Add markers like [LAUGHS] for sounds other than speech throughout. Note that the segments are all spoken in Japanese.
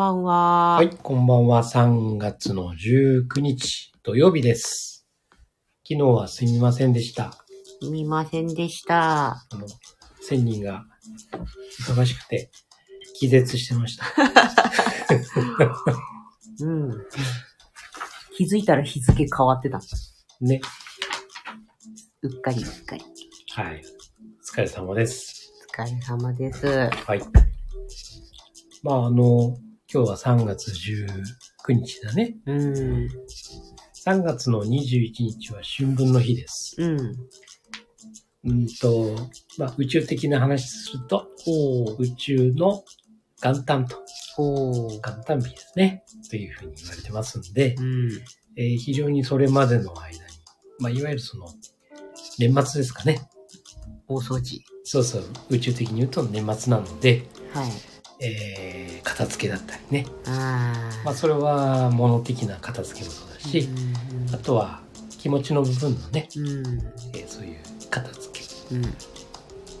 こんばんは。はい、こんばんは。3月の19日土曜日です。昨日はすみませんでした。すみませんでした。あの、1000人が忙しくて気絶してました。[LAUGHS] うん。気づいたら日付変わってた。ね。うっかりうっかり。はい。お疲れ様です。お疲れ様です。はい。まあ、あの、今日は3月19日だね。うん。3月の21日は春分の日です。うん。うんと、まあ、宇宙的な話すると。宇宙の元旦と。元旦日ですね。というふうに言われてますんで、うん。えー非常にそれまでの間に、まあ、いわゆるその、年末ですかね。大掃除。そうそう、宇宙的に言うと年末なので、はい。えー片付けだったりね。ああ。まあ、それは物的な片付けもそうだし、あとは気持ちの部分のね、うん。うん。えーそういう片付けうん。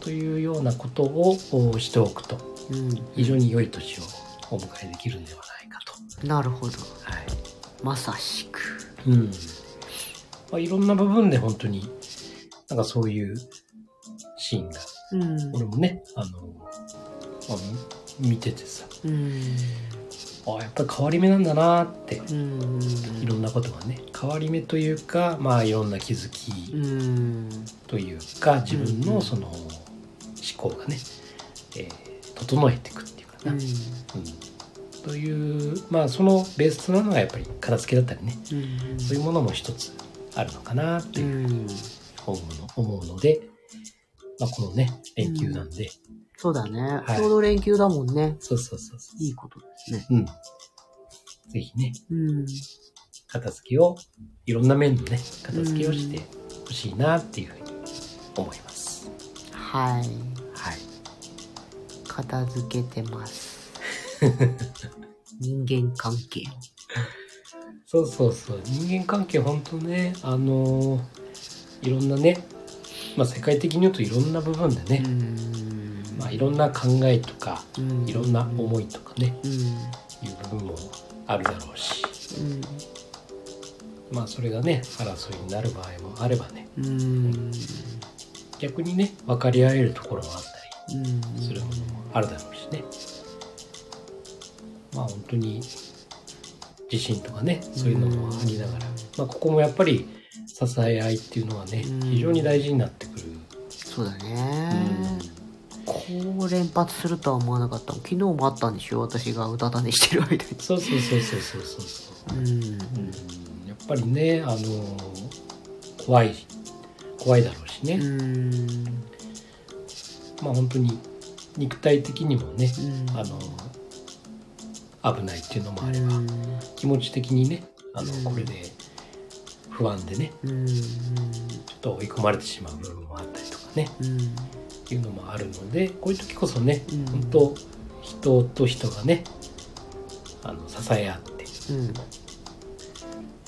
というようなことをおしておくと、うん。非常に良い年をお迎えできるんではないかと。なるほど。はい。まさしく。うん。まあ、いろんな部分で本当に、なんかそういうシーンが、うん。俺もね、あの、まあ、み見ててさ、うん。あやっぱり変わり目なんだなって、うん。いろんなことがね、変わり目というか、まあいろんな気づきうん。というか、自分うんのその思考がね、えー整えていくっていうかな。ううんという、まあそのベースとなるのがやっぱり片付けだったりね、ん。そういうものも一つあるのかなってういう。ん。思うの思うので、まあ、このね、連休なんで、そうだね。はいちょうど連休だもんね。そうそうそうそいいことですね。う。うん。ぜひね、うん。片付けを、いろんな面のね、片付けをしてほしいなっていうふうに思います。はい。はい。片付けてます。[LAUGHS] 人間関係を。そうそうそう。人間関係本当ね、あのーいろんなね、まあ世界的に言うといろんな部分でね、んまあいろんな考えとか、うんいろんな思いとかね、うん。いう部分もあるだろうし、うん。まあそれがね、争いになる場合もあればね、うん。逆にね分かり合えるところもあったうん。りするものもあるだろうしねまあ本当に地震とかねそういうのもありながら、まあ、ここもやっぱり支え合いっていうのはねうん非常に大事になってくる、そうだね。こう連発するとは思わなかった。昨日もあったんでしょ？私がうたた寝してる間に。そうそうそうそうそうそうそう。うん。うん。やっぱりねあの怖い怖いだろうしね、うん。まあ本当に肉体的にもね、うん。あの危ないっていうのもあれば、うん。気持ち的にねあの、うん。これで不安でねうん。ちょっと追い込まれてしまう部分もあったりとかねうん。いうのもあるのでこういう時こそね、うん本当人と人がねあの支え合ってうん。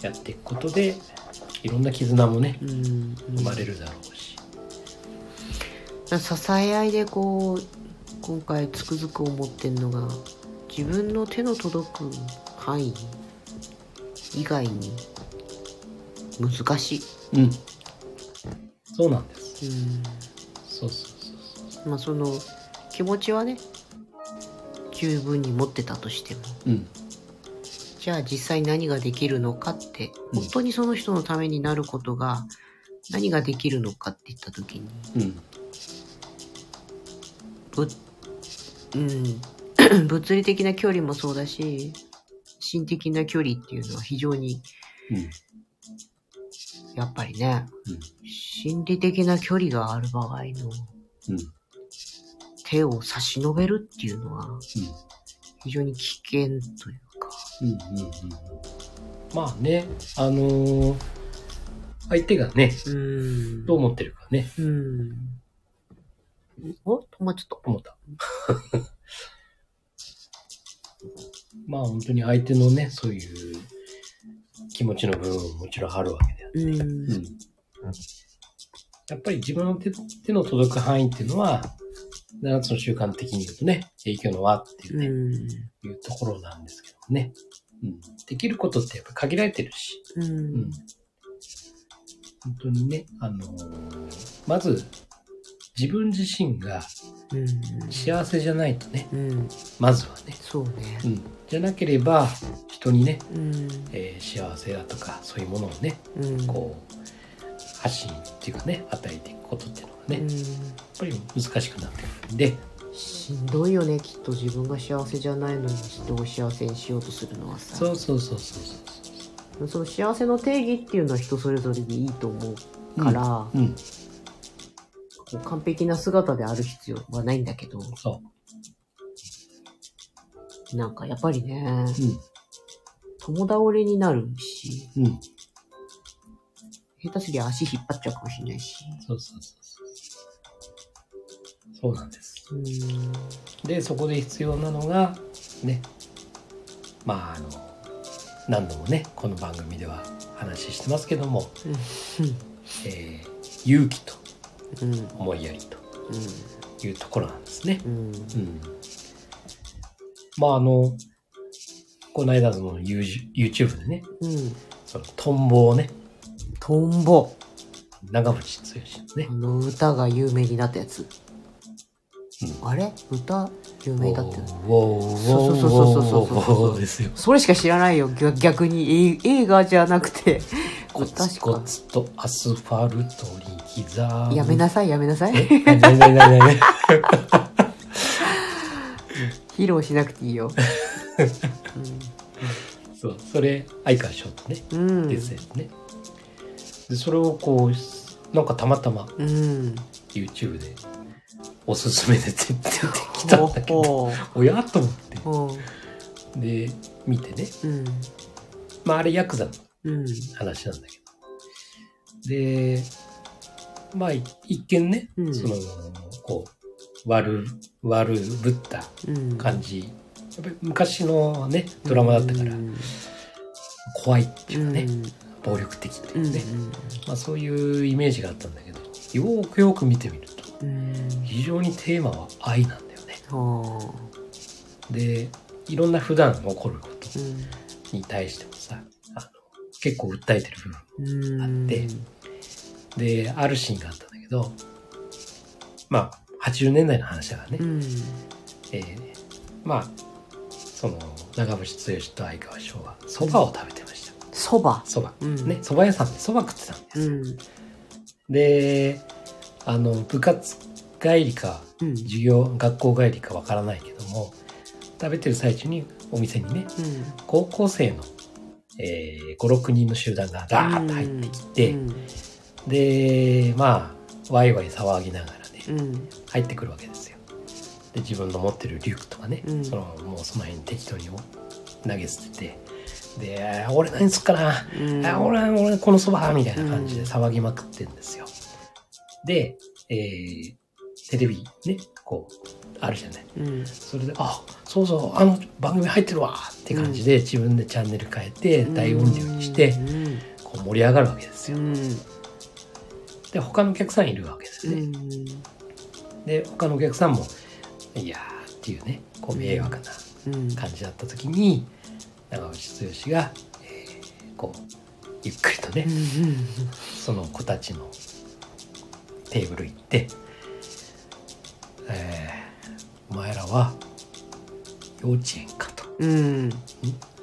やっていくことでいろんな絆もねうん。生まれるだろうし、支え合いでこう今回つくづく思ってんのが自分の手の届く範囲以外に難しい、うんそうなんですうん、そうそうまあその気持ちはね十分に持ってたとしても。うん。じゃあ実際何ができるのかってうん。本当にその人のためになることが何ができるのかって言った時にうん。ぶ、うん、[COUGHS] 物理的な距離もそうだし、心的な距離っていうのは非常に、うん。やっぱりね、うん。心理的な距離がある場合のうん手を差し伸べるっていうのは非常に危険というか、うんうんうんうんまあねあのー相手がねうん。どう思ってるかねうん。お？止まっちゃった。思った [LAUGHS] まあ本当に相手のねそういう気持ちの部分ももちろんあるわけであってうん。やっぱり自分の手手の届く範囲っていうのは7つの習慣的に言うとね、影響の輪っていうね、うん。いうところなんですけどもね。うん。できることってやっぱ限られてるし、ううんん。。本当にね、あのーまず、自分自身がうん。幸せじゃないとね、うん。まずはね。そうね。うん。じゃなければ、人にね、うん。えー幸せだとか、そういうものをね、うん。こう、発信っていうかね、与えていくことっていうのがね、うんやっぱり難しくなってくるんで、しんどいよねきっと自分が幸せじゃないのに人を幸せにしようとするのはさそうそうそうそうその幸せの定義っていうのは人それぞれでいいと思うから、そう。うん。こう完璧な姿である必要はないんだけどそなんかやっぱりねう。友倒れになるしうん。うん。下手すりゃ足引っ張っちゃうかもしれないしそうそうそうそう。そうなんです。うんで、そこで必要なのが、ね、まあ、あの、何度もね、この番組では話してますけども、えー勇気と思いやりというところなんですね。うんうん。まあ、あの、この間の You- YouTube でね、うんそのトンボをね、トンボ。長渕剛のね。あ、の歌が有名になったやつ、うん。あれ？歌有名だったよね。ウォーウォーそうそうそうそうそうそうウォーウォーですよ。それしか知らないよ。逆逆に。え映画じゃなくて。コツ確か。コツとアスファルトに刻む。やめなさいやめなさい。披露しなくていいよ。[LAUGHS] そう、それ、相川翔とね、うんうん。ですよね。で、それをこう、なんかたまたまうん。YouTube でおすすめで出てきたんだけど、ほおや？と思って。で、見てね。ううん。まあ、あれヤクザのうん。話なんだけど。で、まあ、い一見ね、うん。その、こう、悪、悪ぶったうん。感じ。やっぱり昔のね、ドラマだったからう、ん。怖いっていうかね、うん暴力的ってうんいうね、まあそういうイメージがあったんだけど、よーくよく見てみると、うん。非常にテーマは愛なんだよね。はで、いろんな普段起こることに対してもさ、あの結構訴えてる部分。うんあってで、あるシーンがあったんだけど、まあ、80年代の話だからね、うん。えーまあ、その、長渕剛と相川翔は蕎麦を食べてまそば。蕎麦。うん。ね、蕎麦屋さん。で蕎麦食ってたんです。うん。で、あの、部活帰りか、うん。授業、学校帰りかわからないけども、食べてる最中にお店にね、うん。高校生の、えー、5、6人の集団がダーッと入ってきて、うん。で、まあ、ワイワイ騒ぎながらね、うん。入ってくるわけですよ。で、自分の持ってるリュックとかね、うん。その、もうその辺に適当に投げ捨てて、で、俺何すっかな、うん。あ俺、俺、このそばみたいな感じで騒ぎまくってんですよ。で、えー、テレビね、こう、あるじゃない。うん。それで、あ、そうそう、あの番組入ってるわって感じで、自分でチャンネル変えて、大音量にして、うん。こう盛り上がるわけですよ。うん。で、他のお客さんいるわけですね。うん。で、他のお客さんも、いやーっていうね、こう迷惑なうん。感じだった時に、長渕剛が、えーこう、ゆっくりとね、その子たちのテーブル行って、えーお前らは幼稚園かと、うん。ん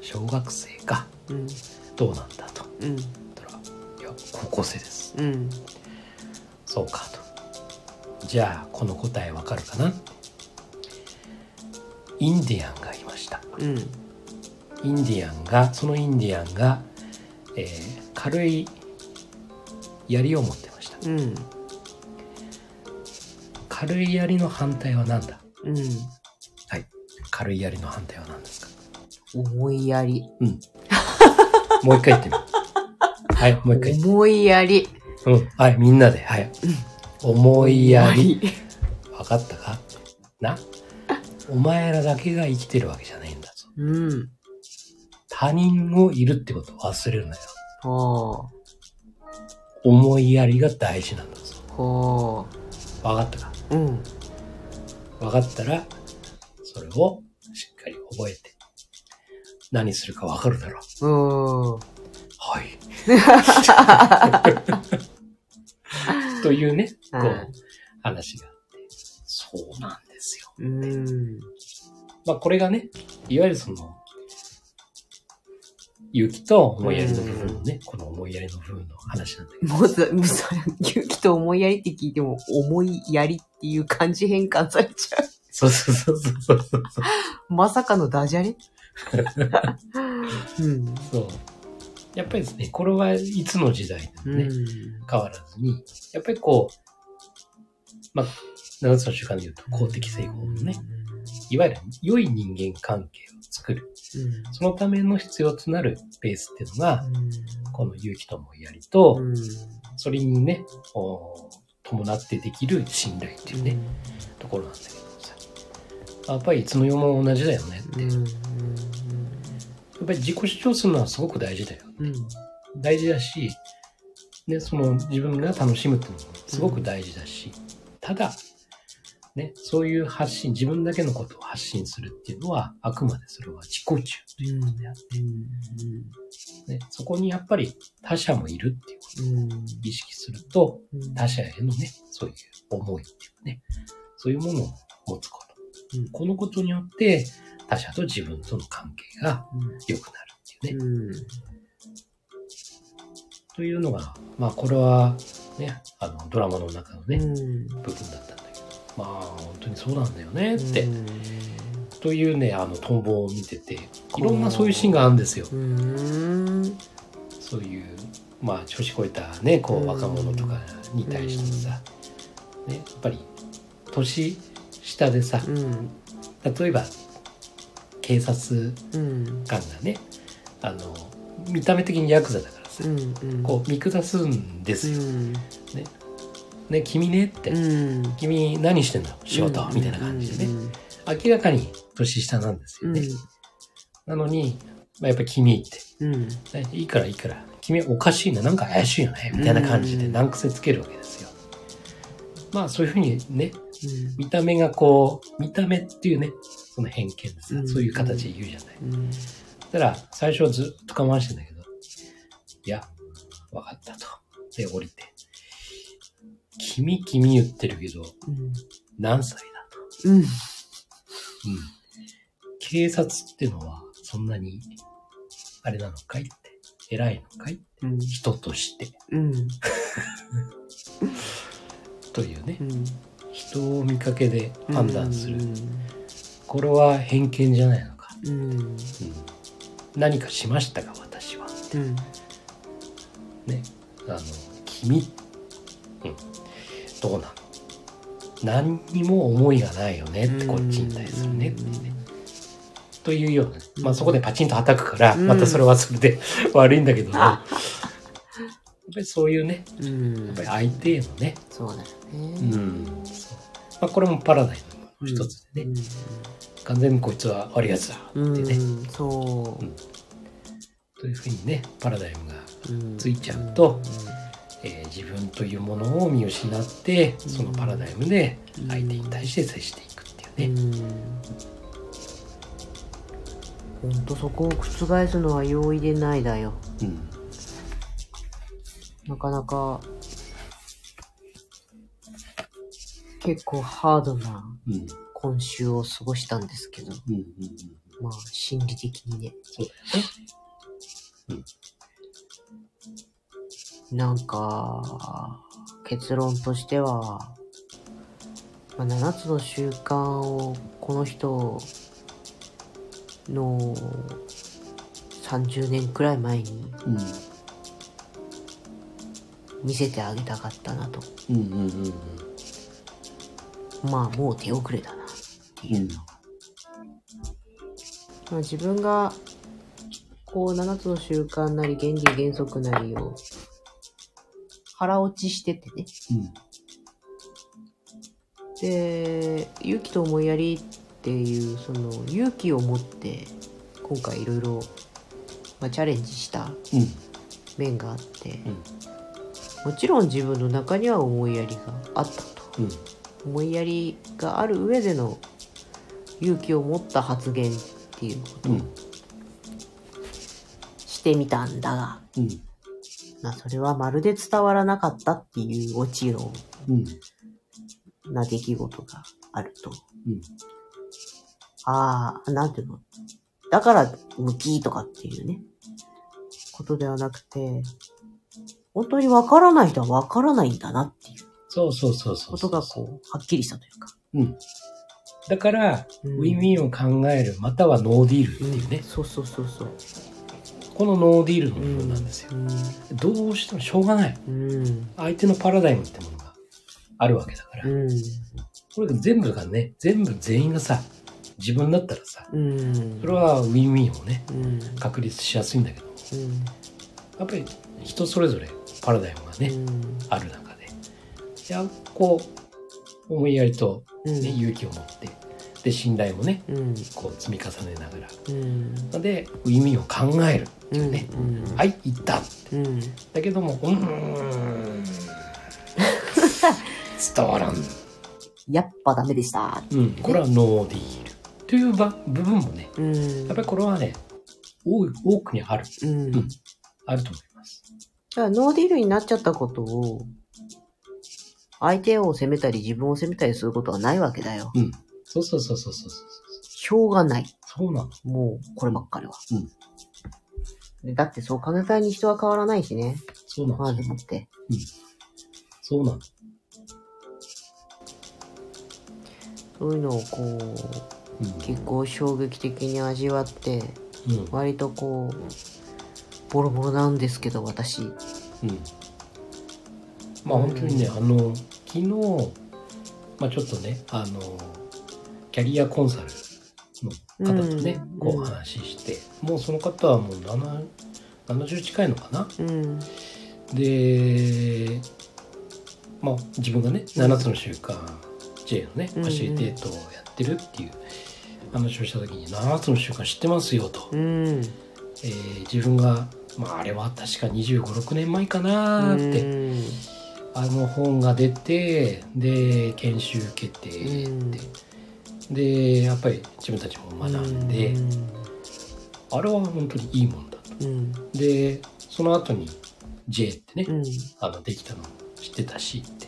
小学生か、うん。どうなんだと。うん。いや、高校生です。うん。そうかと。じゃあ、この答えわかるかなインディアンがいました。うんインディアンが、そのインディアンが、えー軽い槍を持ってました。うん軽い槍の反対は何だ？うんはい。軽い槍の反対は何ですか？思いやりうん。[LAUGHS] もう一回言ってみる。はい、もう一回言って。思いやりうん。はい、みんなで。はい。思いやり。わかったか？な？お前らだけが生きてるわけじゃないんだぞ。うん他人もいるってことを忘れるなよ。は思いやりが大事なんだぞ。あはわかったかあうん分かったら、それをしっかり覚えて、何するか分かるだろう。うん。はい。[LAUGHS] というね、こうはい、話があって、そうなんですよ。うん。まあこれがね、いわゆるその、勇気と思いやりの部分のね、この思いやりの部分の話なんだけど。もうさ、もうさ、勇気と思いやりって聞いても、思いやりっていう漢字変換されちゃう。そうそうそうそうそうそう。まさかのダジャレ？[LAUGHS] うん。そう。やっぱりですね、これはいつの時代でもね、うん。変わらずに、やっぱりこう、まあ、7つの習慣で言うと公的成功のね、いわゆる良い人間関係を作る。うん。そのための必要となるベースっていうのが、うん。この勇気と思いやりと、うん。それにね、お伴ってできる信頼っていうね、ところなんだけどさ。やっぱりいつの世も同じだよねって。うん。やっぱり自己主張するのはすごく大事だよ。うん。大事だし、ね、その自分が楽しむっていうのもすごく大事だし、ただ、ね、そういう発信、自分だけのことを発信するっていうのは、あくまでそれは自己中ということであって、ね、そこにやっぱり他者もいるっていうことを意識すると、他者へのね、そういう思いっていうね、そういうものを持つこと。うん。このことによって、他者と自分との関係が良くなるっていうね、うん。というのが、まあこれはね、あのドラマの中のね、うん。部分だったまあ本当にそうなんだよねって、うん。というね、あの逃亡を見てて、いろんなそういうシーンがあるんですよ。うん。そういう、まあ調子こえたね、こう若者とかに対してさ、ね、やっぱり年下でさ、うん。例えば警察うん。官がね、あの、見た目的にヤクザだからさ、うん。こう見下すんですよ。うん。ね、君ねって。うん。君何してんの仕事、みたいな感じでね。明らかに年下なんですよね。なのに、まあ、やっぱり君って、うん。ね、いいからいいから、君おかしいな、なんか怪しいよね、みたいな感じで難癖つけるわけですよ。まあそういうふうにね、見た目がこう、見た目っていうね、その偏見でさう、んそういう形で言うじゃない。うん。だから最初はずっと我慢してんだけど、いや、わかったと。で、降りて。君、君言ってるけど、うん。何歳だ？と。うん。うん。警察ってのは、そんなに、あれなのかい？って。偉いのかい？うん。人として。うん。[LAUGHS] というねう。ん。人を見かけで判断する。うん。これは偏見じゃないのか？うん。うん。何かしましたか、私は。うん。ね。あの、君。うん。どうなの。何にも思いがないよねって、こっちに対するね。ってね。というようなね、まあそこでパチンと叩くから、うん。またそれはそれで [LAUGHS] 悪いんだけども、やっぱりそういうね、うん。やっぱり相手へのね、そうだようね。ん、そう。まあこれもパラダイムの一つでね、完全にこいつは悪いやつだってうん。ね、うん。そう。というふうにね、パラダイムが、うん。ついちゃうと、えー自分というものを見失って、そのパラダイムで相手に対して接していくっていうね、うん。ほんとそこを覆すのは容易でないだよ。うん、なかなか結構ハードなうん、今週を過ごしたんですけど、うん、うん、まあ心理的にね。そうだよね。なんか、結論としては、まあ、7つの習慣をこの人の30年くらい前に、見せてあげたかったなと。まあもう手遅れだなっていうのが。まあ、自分がこう7つの習慣なり原理原則なりを腹落ちしててね。で、勇気と思いやりっていうその勇気を持って今回いろいろまあチャレンジしたうん、面があって、うん。もちろん自分の中には思いやりがあったと。うん、思いやりがある上での勇気を持った発言っていうことをうん。してみたんだが、うんまあ、それはまるで伝わらなかったっていうオチのうん。な出来事があると、うん。ああ、なんていうの？だから、向きとかっていうね、ことではなくて、本当にわからない人はわからないんだなっていう。そうそうそうそうことがこう、はっきりしたというか。うん。だから、うん。ウィンウィンを考えるまたは No Deal っていうね、そうそうそうそう。この No Deal の部分なんですよ、うどうしてもしょうがないん。うん。相手のパラダイムってものがあるわけだから、うん。これが全部がね全部全員がさ自分だったらさうん。それはウィンウィンをねうん。確立しやすいんだけどうん。やっぱり人それぞれパラダイムがね、ある中でやこう思いやりと、うん。ね勇気を持ってで信頼もねうん。こう積み重ねながらうん。でウィンウィンを考えるっていうね、うん。はい行ったうん。だけどもうーん [LAUGHS] 伝わらん、やっぱダメでした。うん、これはノーディールというば部分もねうん。やっぱりこれはね多くにあるうん。うんあると思いますだからノーディールになっちゃったことを、相手を責めたり自分を責めたりすることはないわけだよ。うんそうそうそうそうそうそうしょうがない。そうなのもう、こればっかりは。うんでだってそう考えたいに人は変わらないしね。そうなの、まずもって。そうなのそういうのをこう、うん結構衝撃的に味わって、うん割とこう、ボロボロなんですけど、私。うんまあ本当にね、あの昨日、まあ、ちょっとねあのキャリアコンサルの方とね、うん。こう話して、もうその方はもう7 70近いのかな？うん。でまあ自分がね7つの習慣 J のねフうん。ァシリテートをやってるっていう話をした時に「7つの習慣知ってますよ」と、うん。えー自分が、まあ、あれは確か2 5 6年前かなーって、うん。あの本が出てで研修受けてって、でやっぱり自分たちも学んで、あれは本当にいいもんだとうん。でその後に J ってね、うん。あのできたの知ってたしって、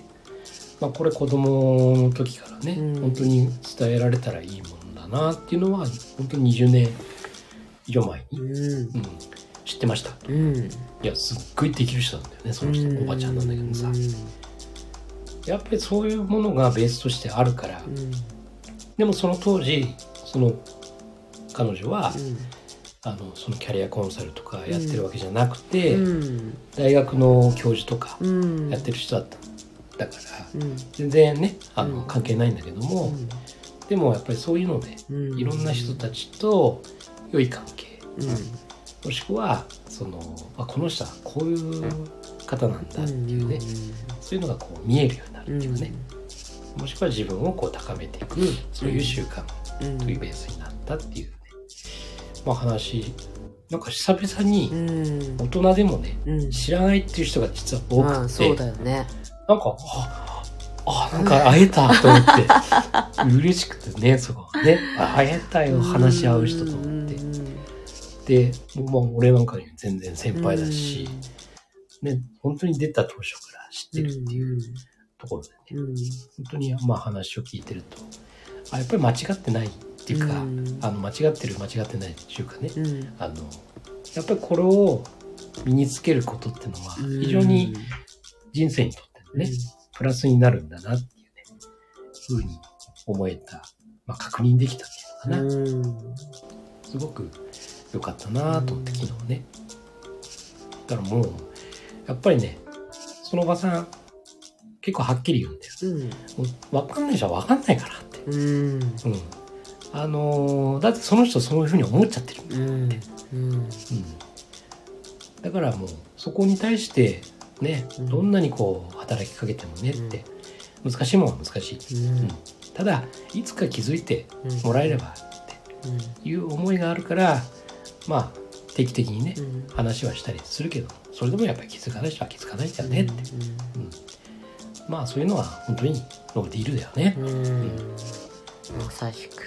まあ、これ子供の時からね、うん本当に伝えられたらいいもんだなっていうのは本当に20年以上前に、うん。うん、知ってましたうん。いやすっごいできる人なんだよねその人、おばちゃんなんだけどさ、やっぱりそういうものがベースとしてあるから、うん。でもその当時その彼女は、あのそのキャリアコンサルとかやってるわけじゃなくて、うん。大学の教授とかうん。やってる人だった、だからうん。全然ねあの、うん関係ないんだけども、でもやっぱりそういうのでうん。いろんな人たちと良い関係、うん。もしくはそのあこの人はこういう方なんだっていうね、そういうのがこう見えるようになるっていうかね、もしくは自分をこう高めていくそういう習慣うん。というベースになったっていうね、まあ話なんか久々にうん。大人でもねうん。知らないっていう人が実は多くて、うだよね。なんかああなんか会えたと思って。[LAUGHS] 嬉しくてねそこね。あ会えたよ話し合う人と思って。で、まあ、俺なんかに全然先輩だし、ね、本当に出た当初から知ってるっていうところでね、うん。本当にまあ話を聞いてるとあやっぱり間違ってないっていうか、うんあの間違ってる間違ってないっていうかね、うん。あのやっぱりこれを身につけることっていうのは非常に人生にとってのね、プラスになるんだなっていうねふうに思えた、まあ、確認できたっていうのかな、うん。すごく良かったなと思って昨日ねだからもうやっぱりねそのおばさん結構はっきり言うんだよ。うん。分かんない人は分かんないからって。うん。うん。あのーだってその人そういうふうに思っちゃってるうん。うん。うん、だからもうそこに対してねうん。どんなにこう働きかけてもねって、難しいもんは難しい、うん。ただいつか気づいてうん。もらえればっていう思いがあるからまあ定期的にね、うん。話はしたりするけどそれでもやっぱり気づかない人は気づかないんだよねって、うんまあそういうのは本当にノーディールだよね。うんまさしく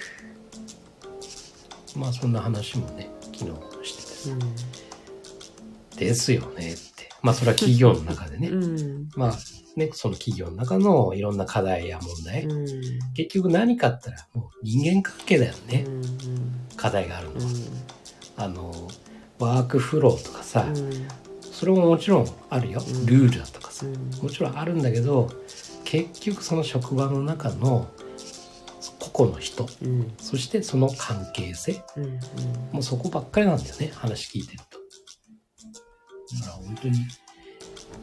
まあそんな話もね、昨日しててさうんですよねって。まあそれは企業の中でね。[LAUGHS] うんまあね、その企業の中のいろんな課題や問題。うん結局何かったらもう人間関係だよね。うん課題があるのは。うあの、ワークフローとかさ、んそれももちろんあるよ。うん。ルールだとかさ。うん。もちろんあるんだけど、結局その職場の中の個々の人、うん。そしてその関係性、うんもうそこばっかりなんだよね、話聞いてると。だから本当に、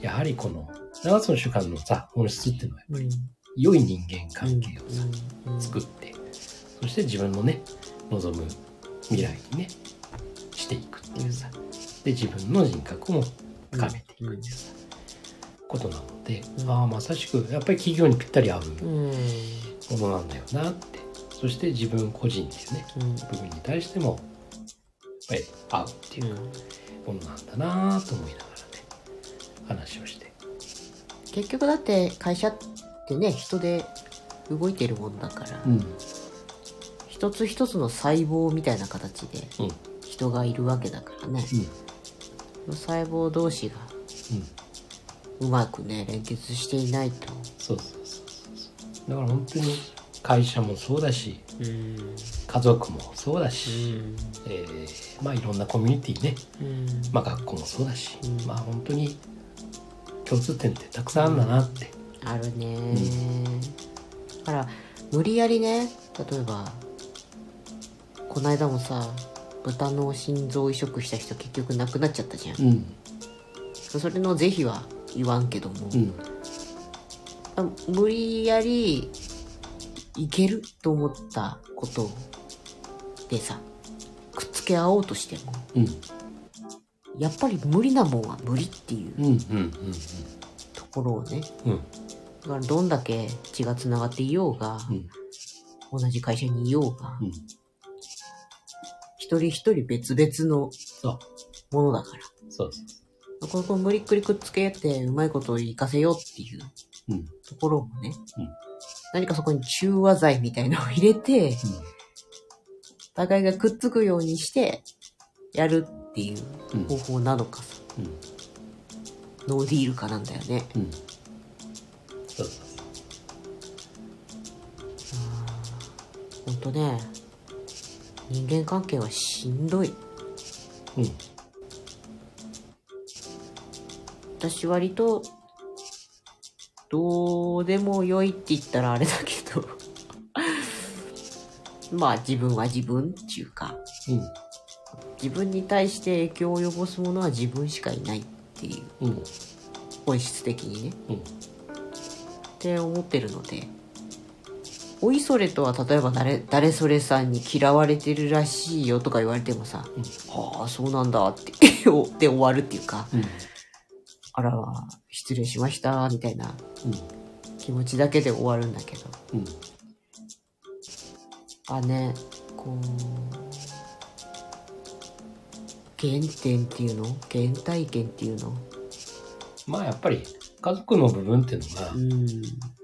やはりこの7つの習慣のさ、本質っていうのは、うん。良い人間関係をさ、うん。作って、そして自分のね、望む未来にね、していくっていうさ、で、自分の人格も深めていくっていうさ、ことなので、うんああ、まさしく、やっぱり企業にぴったり合ううん。ものなんだよなって、そして自分個人っていうね、うん。部分に対しても、やっぱり合うっていうか、ものなんだなぁと思いながらね話をして。結局だって会社ってね人で動いてるもんだから、うん。一つ一つの細胞みたいな形でうん。うん人がいるわけだからね、細胞同士がうんうまくね連結していないと。そうそうそうそう。だから本当に会社もそうだしうん家族もそうだうし、ん。えーまあいろんなコミュニティね、うん。まあ学校もそうだし、うん。まあ本当に共通点ってたくさんあるんだなって、あるね、だから無理やりね例えばこの間もさ豚の心臓移植した人結局亡くなっちゃったじゃん、うん。それの是非は言わんけども、うん。あ無理やりいけると思ったことでさくっつけ合おうとしてもうん。やっぱり無理なもんは無理っていううんうんうんところをね。うん。だからどんだけ血がつながっていようが、うん。同じ会社にいようが、うん一人一人別々のものだから。そうそうこれこれ無理っくりくっつけてうまいことを活かせようっていううん。ところもね、うん。何かそこに中和剤みたいなのを入れて、互いがくっつくようにしてやるっていううん。方法なのかさ、うん。ノーディールかなんだよね。うん。そうそうほんとね、人間関係はしんどい。うん。私割と、どうでもよいって言ったらあれだけど、[LAUGHS] まあ自分は自分っていうか、うん。自分に対して影響を及ぼすものは自分しかいないっていう、うん。本質的にね。うん。って思ってるのでおいそれとは例えば誰誰それさんに嫌われてるらしいよとか言われてもさうん「はあそうなんだ」って [LAUGHS] で終わるっていうかうん「あら失礼しました」みたいなうん。気持ちだけで終わるんだけど。うん。あねこう原点っていうの？原体験っていうの？まあやっぱり家族の部分っていうのが、うん。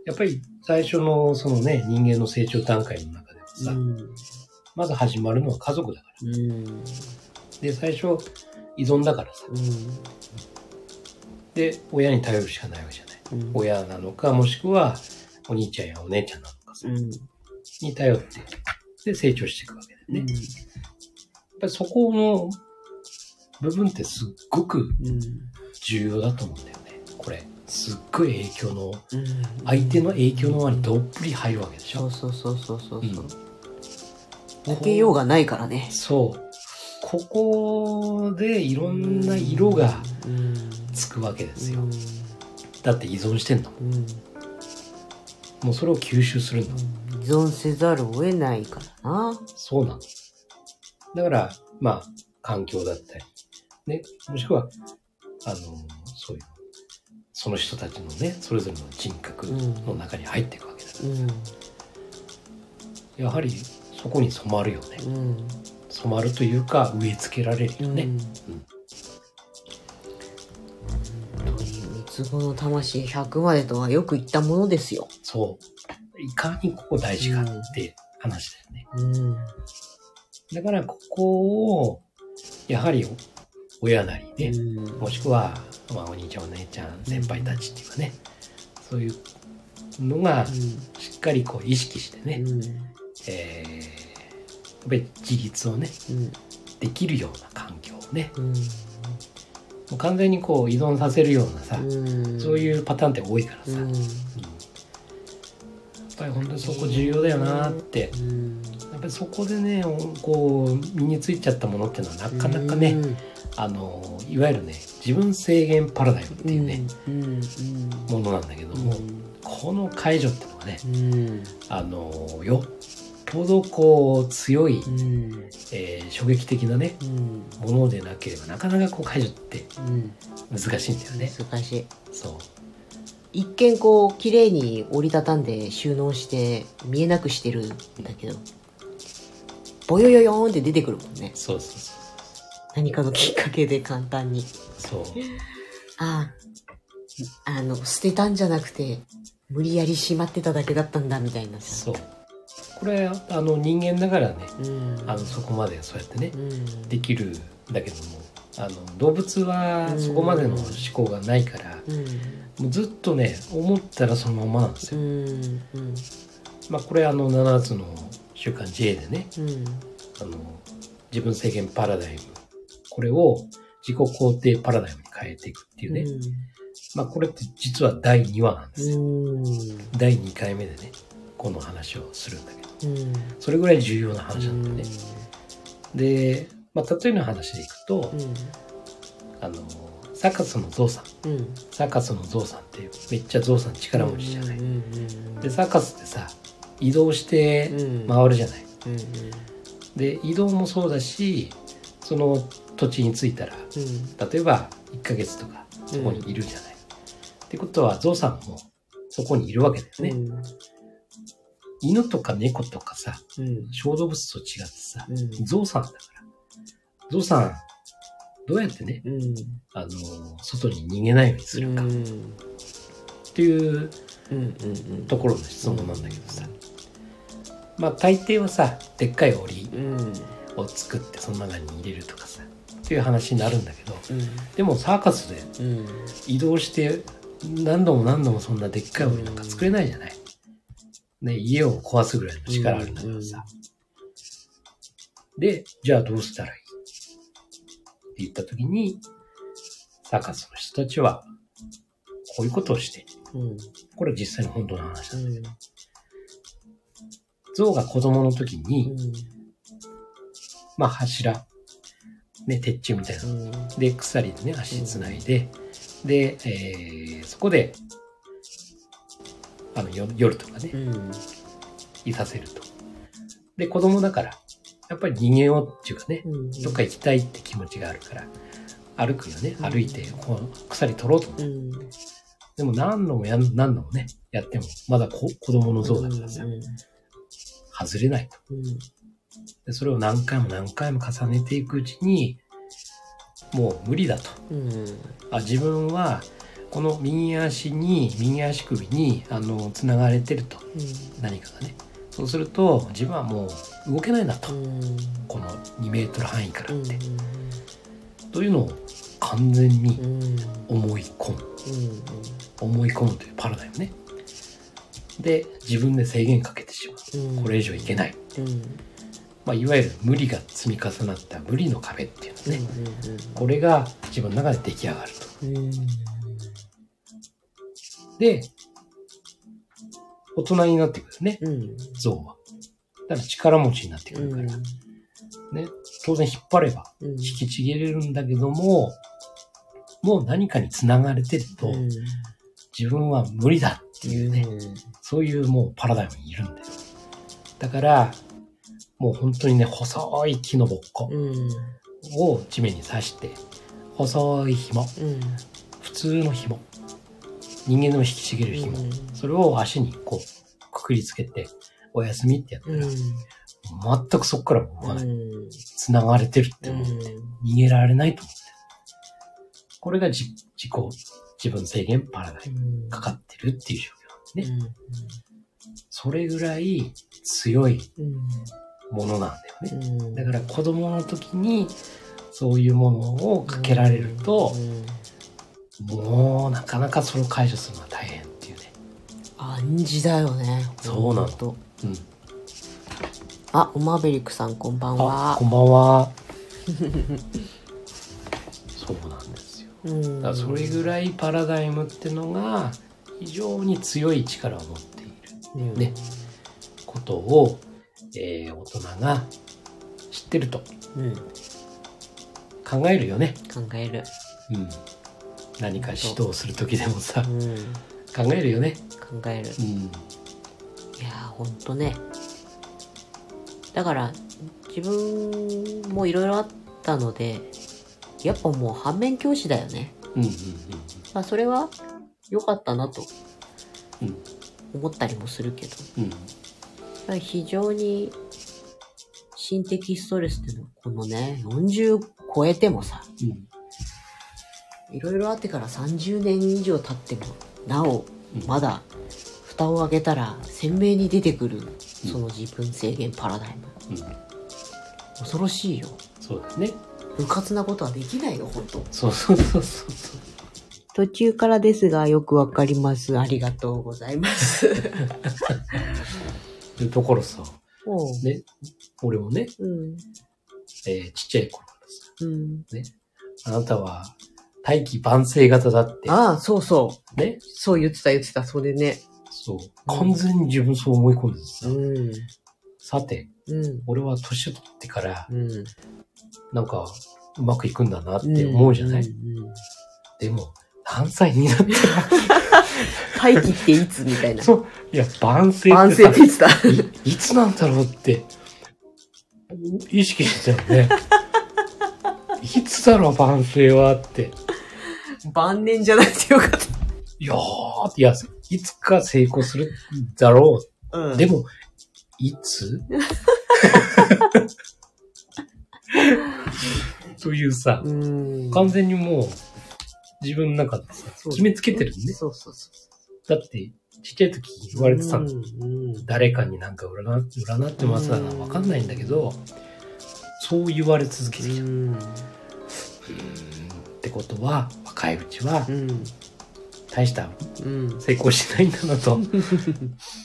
やっぱり最初のそのね、人間の成長段階の中でもさ、うんまず始まるのは家族だから。うんで、最初依存だからさ。で、親に頼るしかないわけじゃない。うん親なのか、もしくはお兄ちゃんやお姉ちゃんなのかさ、うんに頼って、で、成長していくわけだよね。やっぱりそこの部分ってすっごくうん重要だと思うんだよすっごい影響の、うん相手の影響の輪にどっぷり入るわけでしょ？そう。そうそうそうそうそう、うん抜けようがないからねそう。ここでいろんな色がうんつくわけですよ。うんだって依存してんの。うんもうそれを吸収するんだ。依存せざるを得ないからなそうなの。だから、まあ、環境だったり、ね、もしくは、あの、そういう、その人たちのね、それぞれの人格の中に入っていくわけだ。うんやはり、そこに染まるよね。うん染まるというか、植え付けられるよね。うん三つ子の魂100までとはよく言ったものですよそう。いかにここ大事かって話だよね。うん。だからここを、やはり親なりね、うんもしくは、まあ、お兄ちゃんお姉ちゃん先輩たちっていうかね、そういうのがしっかりこう意識してね、うん。えーやっぱり自立をね、うん。できるような環境をね、うん。もう完全にこう依存させるようなさ、うん。そういうパターンって多いからさ、やっぱり本当にそこ重要だよなって、うん。やっぱりそこでねこう身についちゃったものっていうのはなかなかね、あのいわゆるね自分制限パラダイムっていうね。ものなんだけども、この解除っていうのがねうん。あのよっぽどこう強い、うん。えー衝撃的なねうん。ものでなければなかなかこう解除ってうん。難しいんだよね。難しい。そう一見こう綺麗に折りたたんで収納して見えなくしてるんだけどボヨヨヨーンって出てくるもんねそうそうそ何かのきっかけで簡単に。うそう。あああの捨てたんじゃなくて無理やりしまってただけだったんだみたいな。さそう。これあの人間だからねうん。あのそこまでそうやってねうん。できるんだけどもあの動物はそこまでの思考がないから、うん。もうずっとね思ったらそのままなんですうよ。んうん。まあこれあの7つの習慣 J でねうん。あの自分制限パラダイムこれを自己肯定パラダイムに変えていくっていうね、まあこれって実は第2話なんですよ。うん。第2回目でねこの話をするんだけど。うん。それぐらい重要な話なんだよね。で、まあ、例えの話でいくと、あのサーカスのゾウさん。うん。うんサーカスのゾウさんってめっちゃゾウさん力持ちじゃない。うんうんでサーカスってさ移動してうん。回るじゃない。うん。で移動もそうだしその土地に着いたらうん。例えば1ヶ月とかそこにいるじゃない。ってことはゾウさんもそこにいるわけだよね。うん。犬とか猫とかさうん。小動物と違ってさうん。ゾウさんだから。ゾウさんどうやってねうん。あの外に逃げないようにするか。っうん。ていううんうん。ところの質問なんだけどさ。まあ大抵はさでっかい檻うん。を作ってその中に入れるとかさっていう話になるんだけどうんでもサーカスでうん移動して何度も何度もそんなでっかい檻なんか作れないじゃない。ね、家を壊すぐらいの力あるんだからさ。で、じゃあどうしたらいい？って言った時に、サーカスの人たちは、こういうことをして、うんこれは実際の本当の話だ。うん象が子供の時うに、んまあ柱、ね、鉄柱みたいな。うん。で、鎖でね、足つないで、で、えーそこで、あの、よ夜とかね。う、ん。いさせると。で、子供だから、やっぱり逃げようっていうかね、うん。どっか行きたいって気持ちがあるから、歩くよね、うん。歩いて、こう、鎖取ろうと思う。うん。でも何度もやん、何度もね、やっても、まだこ子供の像だからさ、外れないと。うんでそれを何回も何回も重ねていくうちに、もう無理だと。うん。あ自分はこの右足に右足首にあのつながれてると。何かがね。そうすると自分はもう動けないなと、うん。この2メートル範囲からうんって、というのを完全にうん。思い込む。思い込むというパラダイムね。で自分で制限かけてしまう。ん。うこれ以上いけない、うんまあ、いわゆる無理が積み重なった無理の壁っていうのね、うこれが自分の中で出来上がると。で大人になってくるね。うん。象は。だから力持ちになってくるから、ね、当然引っ張ればうん。引きちぎれるんだけども、もう何かに繋がれてると、うん。自分は無理だっていうね、そういうもうパラダイムにいるんだよ。だから、もう本当にね、細い木のぼっこうん。を地面に刺して、細い紐、うん。普通の紐、人間でも引きちぎれる紐、それを足にこう、くくりつけて、お休みってやったら、全くそこから動かない。繋がれてるって思って、逃げられないと思って。これがじ自己、自分制限パラダイムかかってるっていう状況なんですね。それぐらい強いうん。ものなんだよね。うん。だから子供の時にそういうものをかけられるとう、んもうなかなかそれを解除するのは大変っていうね。暗示だよね。そうなんとうん。あ、おまべりくさんこんばんあ、はこ。んばんは。[LAUGHS] そうなんですよ。うんだそれぐらいパラダイムってのが非常に強い力を持っているうんねことを、えー大人が知ってるとうん。考えるよね。考える。うん。何か指導する時でもさう、ん。考えるよね。考える。うん。いやーほんとねだから自分もいろいろあったのでやっぱもう反面教師だよね、うんうんまあ、それは良かったなとうん思ったりもするけどうん非常に心的ストレスっていうのはこのね40超えてもさいろいろあってから30年以上経ってもなおうん。まだ蓋を開けたら鮮明に出てくるその自分制限パラダイム。うん。恐ろしいよ。そうだね。うかつなことはできないよ本当。そうそうそうそう。途中からですがよくわかります。ありがとうございます [LAUGHS] でだからさ、ね、俺もね、うん。えーちっちゃい頃からさ、うん。あなたは大器晩成型だって、ああそうそう。ね、そう言ってた言ってたそれね。そう、完全に自分そう思い込んでてさ、うん。さて、うん。俺は年を取ってから、うん。なんか、うまくいくんだなって思うじゃない、んんうん。でも、何歳になったら、大気っていつみたいな。そう、いや、晩成反ってさ省って言ってた。い、いつなんだろうって、意識してたよね。[LAUGHS] いつだろう、晩成はって。晩年じゃなくてよかっいやー、いや、いつか成功するだろたうう。でも、いつ？[LAUGHS] というさ、うん。完全にもう、自分の中でさ、決めつけてるね。そうそうそだって、ちっちゃい時言われてたんうん誰かになんか占占ってますだな、わかんないんだけど、そう言われ続けてきた。ってことは、若いうちはう、ん大したうん成功しないんだなと。[LAUGHS]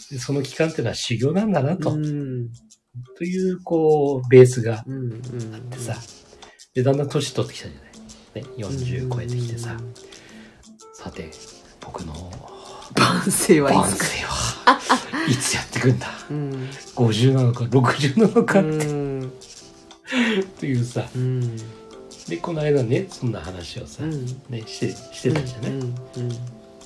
でその期間っていうのは修行なんだなと。うんという、こう、ベースがあってさ。で、だんだん年取ってきたじゃない。ね、40超えてきてさ。さて、僕の晩生はい晩つか。生はいつやってくんだ？うん。50なのか60なのかっうん。ていうさ。うん。で、この間ね、そんな話をさ、うん。ね、して、してたじゃない、うんうん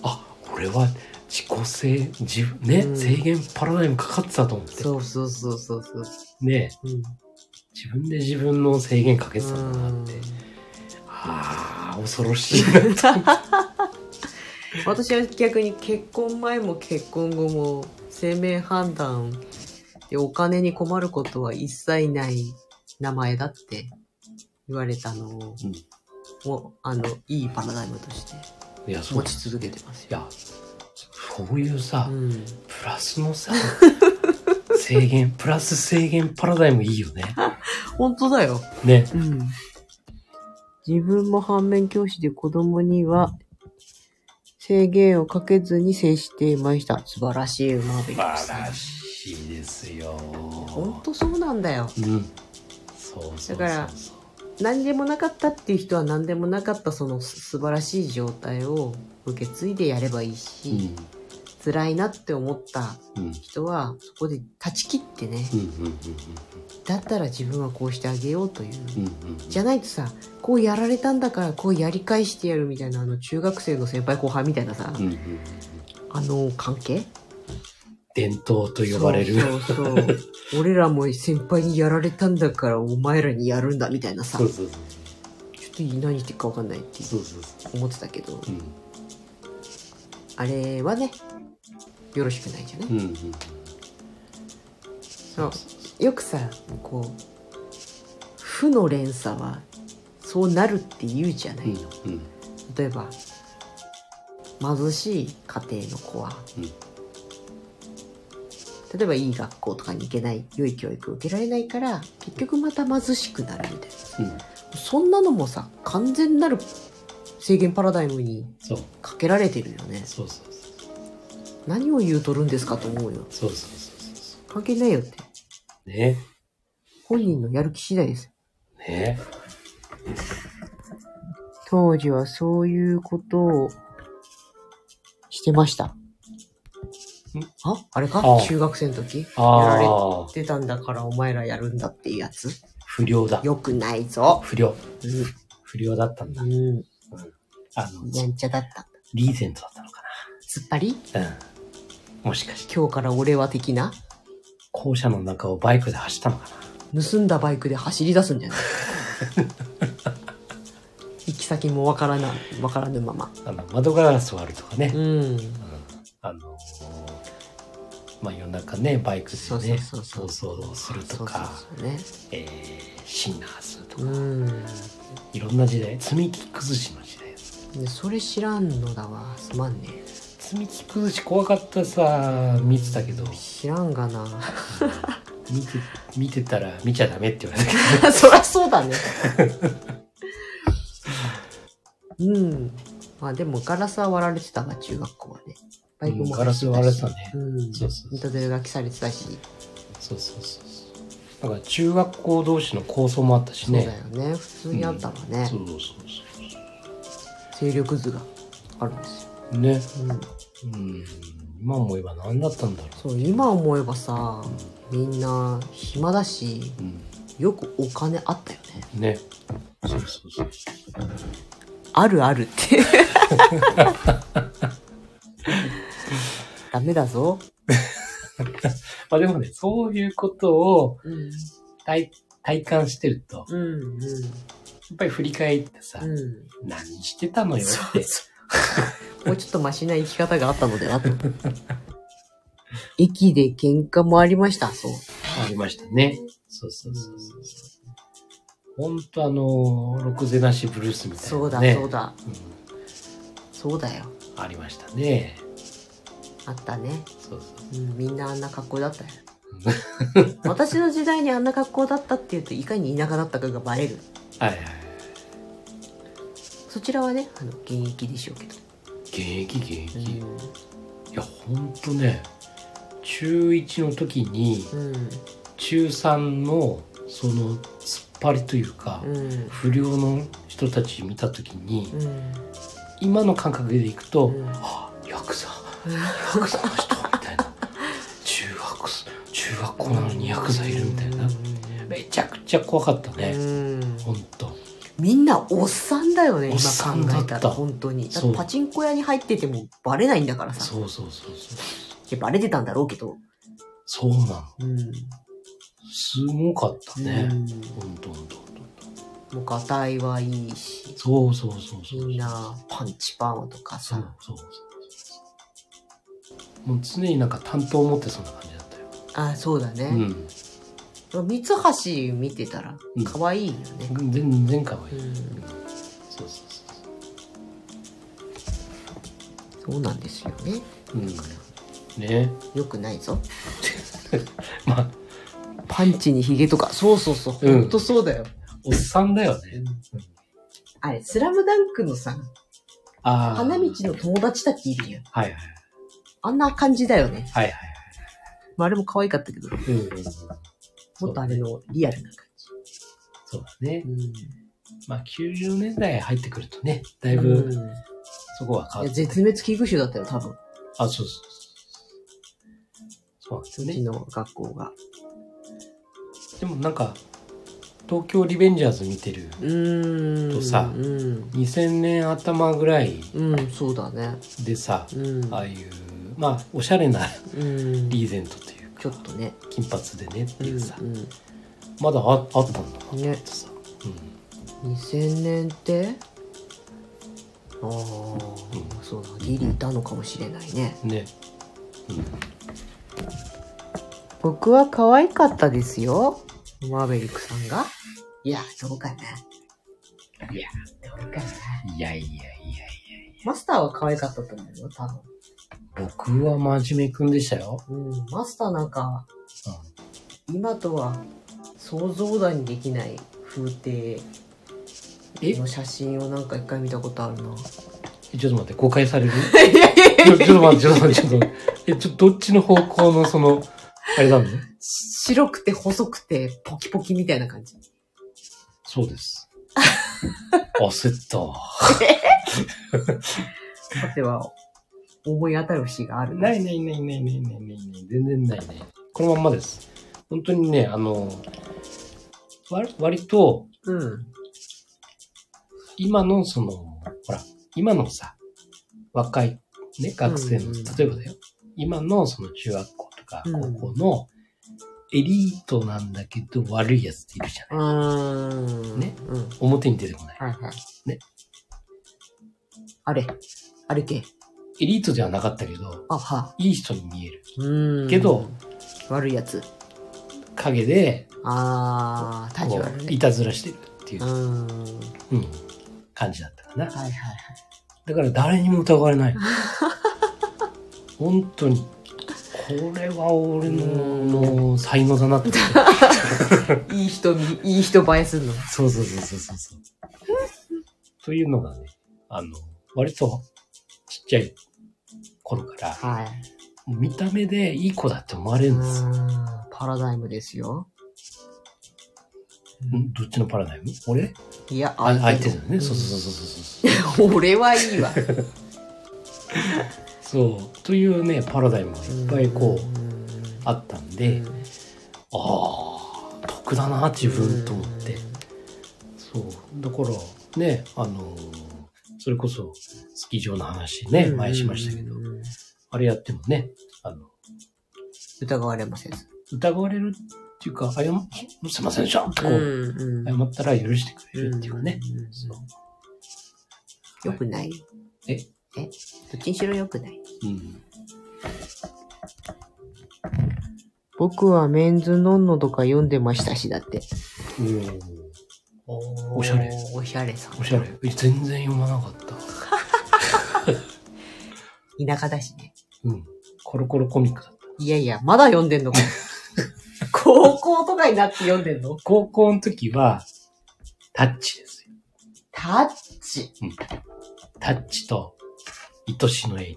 あ、俺は自己制、自分、ね、うん。制限パラダイムかかってたと思って。そうそうそうそうそう。ね、うん。自分で自分の制限かけてたんだなって。ああ、恐ろしいな。[LAUGHS] 私は逆に結婚前も結婚後も生命判断でお金に困ることは一切ない名前だって言われたのを、もうあのいいパラダイムとしていや、そう持。ち続けてますよ。いや、そういうさ、うん、プラスのさ、[LAUGHS] 制限、プラス制限パラダイムいいよね。[LAUGHS] 本当だよ。ね。うん。自分も反面教師で子供には制限をかけずに接していました。素晴らしい馬部素晴らしいですよ。本当そうなんだよ。うん。そうそうそうそう。だから何でもなかったっていう人は何でもなかったそのす素晴らしい状態を受け継いでやればいいし、辛いなって思った。人はそこで断ち切ってね。だったら自分はこうしてあげようという。じゃないとさ、こうやられたんだからこうやり返してやるみたいなあの中学生の先輩後輩みたいなさ。あの関係？伝統と呼ばれる。そうそうそう。[LAUGHS] 俺らも先輩にやられたんだからお前らにやるんだみたいなさ、ちょそうそうそう。っと何言ってるかわかんないって思ってたけど、う。あれはね、よろしくないじゃない、うん。うん。そうよくさ、こう、負の連鎖はそうなるって言うじゃないの。うん。例えば、貧しい家庭の子は、うん例えばいい学校とかに行けない、良い教育を受けられないから、結局また貧しくなるみたいな。うん。そんなのもさ、完全なる制限パラダイムに。かけられてるよね。そうそう何を言うとるんですかと思うよ。そう。そうそうそうそ関係ないよって。う。ね。本人のやる気次第です。ね。当時はそういうことをしてました。あ？あれか？ああ中学生の時？やあられあ、てたんだからお前らやるんだっていうやつ？不良だ。よくないぞ。不良。う不良だったんだ。ん。うん。あの、やんちゃだった。リーゼントだったのか突っ張り？な。うん。もしかして、今日から俺は的な？校舎の中をバイクで走ったのか盗んだバイクで走り出すんじゃない？[LAUGHS] 行き先もわからない、わからぬまま。な。あの、窓ガラス割るとかね。うん。うんあのーまあ夜中ね、バイクでそうね、そうそうそう逃走をするとか、そうそうそうね。えー、シンナーするとか、うん。いろんな時代、積み木崩しの時代です。でそれ知らんのだわ。すまんね。積み木崩し怖かったさ、見てたけど、知らんがな。見て、見てたら見ちゃダメって言われたけど、[LAUGHS] そりゃそうだね。うん。まあでもガラスは割られてたわ、中学校はね。バイクもうんガラス割られてたねうん。そうそうそうされてたし。そうそうそうそう。だから中学校同士の構想もあったしそうだね。よね。普通にあったわね。そうそうそ勢力図があるんですよ。う。ね。うん。うん。今思えば何だったんだろそう、今思えばさ、みんな暇だし、う。うん。よくお金あったよね。ね。そうそうそう。あるあるって。ダメだぞ。[LAUGHS] まあでもね、そういうことをうん。体体感してると、うん。うん。やっぱり振り返ってさ、うん。何してたのよって。[LAUGHS] もうちょっとマシな生き方があったのではと。駅で喧嘩もありました、そう。ありましたね。そうそうそうそう。ほんとあの、ろくぜなしブルースみたいな、ね。そうだ、そうだ。うんそうだよ。ありましたね。あったね。そうそう。うん、みんなあんな格好だったよ。[LAUGHS] 私の時代にあんな格好だったっていうといかに田舎だったかがバレる。はいはいはい。そちらはね、あの、現役でしょうけど。現役現役？いうん。や、ほんとね、中1の時に、うん。中3の、その、突っ張りというか、うん。不良の人たち見た時に、うん。今の感覚でいくと、うんはあ、ヤクザ、ヤクザの人？みたいな。中学、中学校なのにヤクザいるみたいな。めちゃくちゃ怖かったうね。ん。ほんと。みんなおっさんだよね、今考えたら。本当に。だってそうパチンコ屋に入っててもバレないんだからさ。そうそうそうそう。バレてたんだろうけど。そうなの。うん。すごかったね。うんほんとほんと。もうガタイはいいし、そうそうそうそう。みんなパンチパーマとかそうさ。そうそう。もう常になんか担当を持ってそんな感じだったよ。あ、そうだうね。ん。三橋見てたらうん可愛いよね。全然可愛い。うん。そうそうそうなんですよね。そう。うん。ね。よくないぞ。[LAUGHS] まあ、パンチにヒゲとか。そうそうそう。うんほんとそうだよ。おっさんだよね。あれ、スラムダンクのさ、ああ。花道の友達たちいるよ。はいはい。あんな感じだよね。はいはいまあ、あれも可愛かったけど、うん。もっとあれのリアルな感そうだね。じ。まあ90年代入ってくるとね、だいうん。ぶうんそこは変わって。絶滅危惧種だったよ、多分。あ、そうそうそう。そうなんですね。うちの学校が。でもなんか、東京リベンジャーズ見てるうーん。とさうん。2000年頭ぐらいうん、そうだね。でさ、うん。ああいう、まあ、おしゃれなうん。リーゼントというか、ちょっとね。金髪でねっていうさ、うんまだああったんだなって。さ。うん。2000年って？ああ、そうだ。ギリいたのかもしれないね。ね。僕は可愛かったですよ。マーベリックさんが。いや、そうかな。いや、どうかな。いやいやいやいマスターは可愛かったと思うよ、多分。僕は真面目くんでしたよ。うん、マスターなんか、今とは想像だにできない風景え？の写真をなんか一回見たことあるな。えちょっと待って、公開される？[LAUGHS] ちょちょっと待って、ちょっと待って、ちょっと。え、ちょ、どっちの方向のその、あれなの？白くて細くてポキポキみたいな感じ。そうです。[LAUGHS] 焦った [LAUGHS] わ。さては、思い当たる節があるな。ないないないないないないないない。全然ないね。このまんまです。本当にね、あの、割割と、うん。今のその、ほら、今のさ、若いね、学生のうんうん、例えばだよ。今のその中学校とかうん高校のエリートなんだけど悪いやつっているじゃうない。ーん。ね？うん。表に出てこない。はいはい。ね？あれあれけエリートではなかったけど、あは。いい人に見える。うーん。けど、悪いやつ。影で、あー、タジこ悪ね。ういたずらしてるっていうう、ーん。うん、感じだったかな。はいはいはい。だから誰にも疑われない。[LAUGHS] 本当に。これは俺のの才能だなって。[LAUGHS] いい人に、いい人映えするの。そうそうそうそうそうそう。というのがね、あの、割とちっちゃい頃から、はい。見た目でいい子だって思われるんですよ。パラダイムですよ。んどっちのパラダイム？俺？いや、あ相手だよね。んそうそうそうそうそう。[LAUGHS] 俺はいいわ。[LAUGHS] そう。というね、パラダイムがいっぱいこう、あっったんで、ああ、得だな、自分と思って。そう。だから、ね、あのーそれこそ、スキー場の話ね、前しましたけど、あれやってもね、あの、疑われません。疑われるっていうか、謝、すいませんでしたってこう、ん謝ったら許してくれるっていうかね。うんそう。よくない？え？え？どっちにしろよくない？うん。僕はメンズノンノとか読んでましたし、だって。おおしゃれ。おしゃれさん。おしゃれ。え全然読まなかった。[LAUGHS] 田舎だしね。うん。コロコロコミックだった。いやいや、まだ読んでんのか。[LAUGHS] 高校とかになって読んでんの？高校の時は、タッチですよ。タッチ？タッチと、愛しのエリ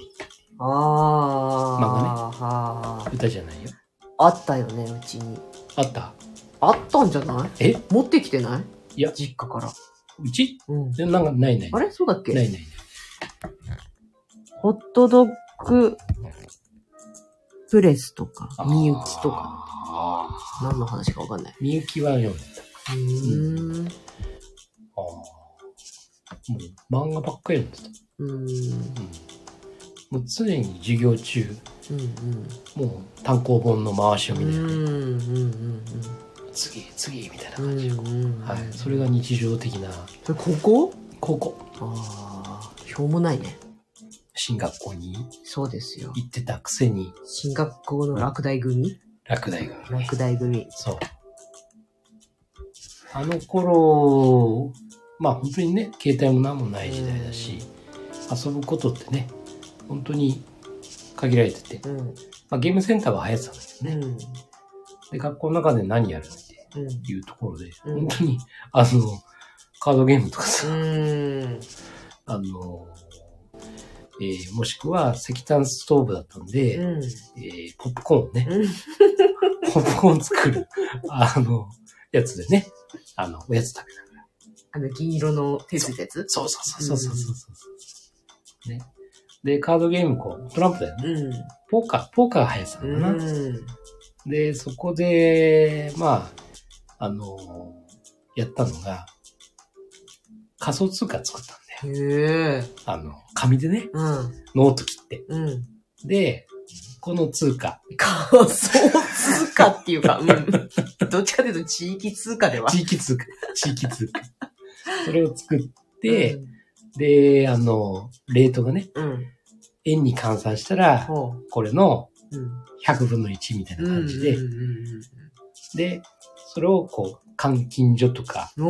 ああ。漫画ねはあ。歌じゃないよ。あったよね、うちに。あった？あったんじゃない？え？持ってきてない？いや実家から。うち？うん。でなんかないない。あれ？そうだっけ？ないない。ホットドッグプレスとか、みゆきとか、あ何の話かわかんない。ーみゆきは読んでた。うーん。ああ。もう漫画ばっかり読んでた。うーん。うん。もう常に授業中、うんもう単行本の回しうん。読みで、うん。うん。次、次みたいなうん。感じ。はい。それが日常的なここ？高校。ああ、しょうもないね。進学校に？そうですよ。行ってたくせに、進学校の落第組？落第が、ね。落第組。そう。あの頃、まあ本当にね、携帯も何もない時代だし、遊ぶことってね、本当に限られてて、うん。まあゲームセンターは流行ってたんだけどね。うん。で、学校の中で何やるってうん。いうところで、うん本当に、あの、カードゲームとかさ、うん。あの、えーもしくは石炭ストーブだったんで、うん。えーポップコーンね、うん。[LAUGHS] ポップコーン作る、あの、やつでね、あの、おやつ食べながら。あの、銀色の手ついたやつ？そうそうそうそうそうそう。ね。で、カードゲームこう、トランプだよね。うん。ポーカー、ポーカーが流行ってたのかな。うん。で、そこで、まあ、あのやったのが、仮想通貨作った。へえ。あの、紙でね、うん。ノート切って。うん。で、この通貨、仮想通貨っていうか、うん。どっちかというと地域通貨では。地域通貨、地域通貨。それを作って、で、あの、レートがね、うん。円に換算したら、ほこれのう。うん。100分の1みたいな感じで、うんうんで、それをこう、監禁所とか、そ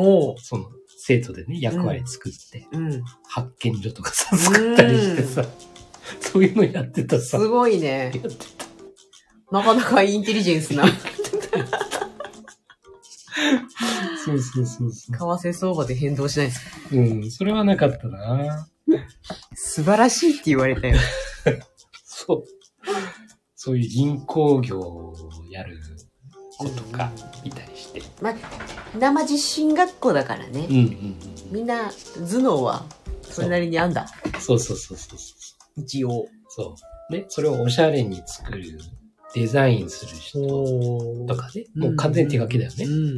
の、生徒でね、役割作って、うん。発見所とかさ、作ったりしてさ、そういうのやってたさ。すごいね。なかなかインテリジェンスな。そうそうそうそ為替相場で変動しないです。う。うん、それはなかったな。素晴らしいって言われたよ。[LAUGHS] そう。そういう銀行業をやる子とかいたりして。まあ、生実進学校だからねうん。うんみんな頭脳はそれなりにあんだ。うん。そうそうそうそうそ一応。う。そう。で、それをおしゃれに作る、デザインする人おとかね。もう完全に手書きだよね。うん。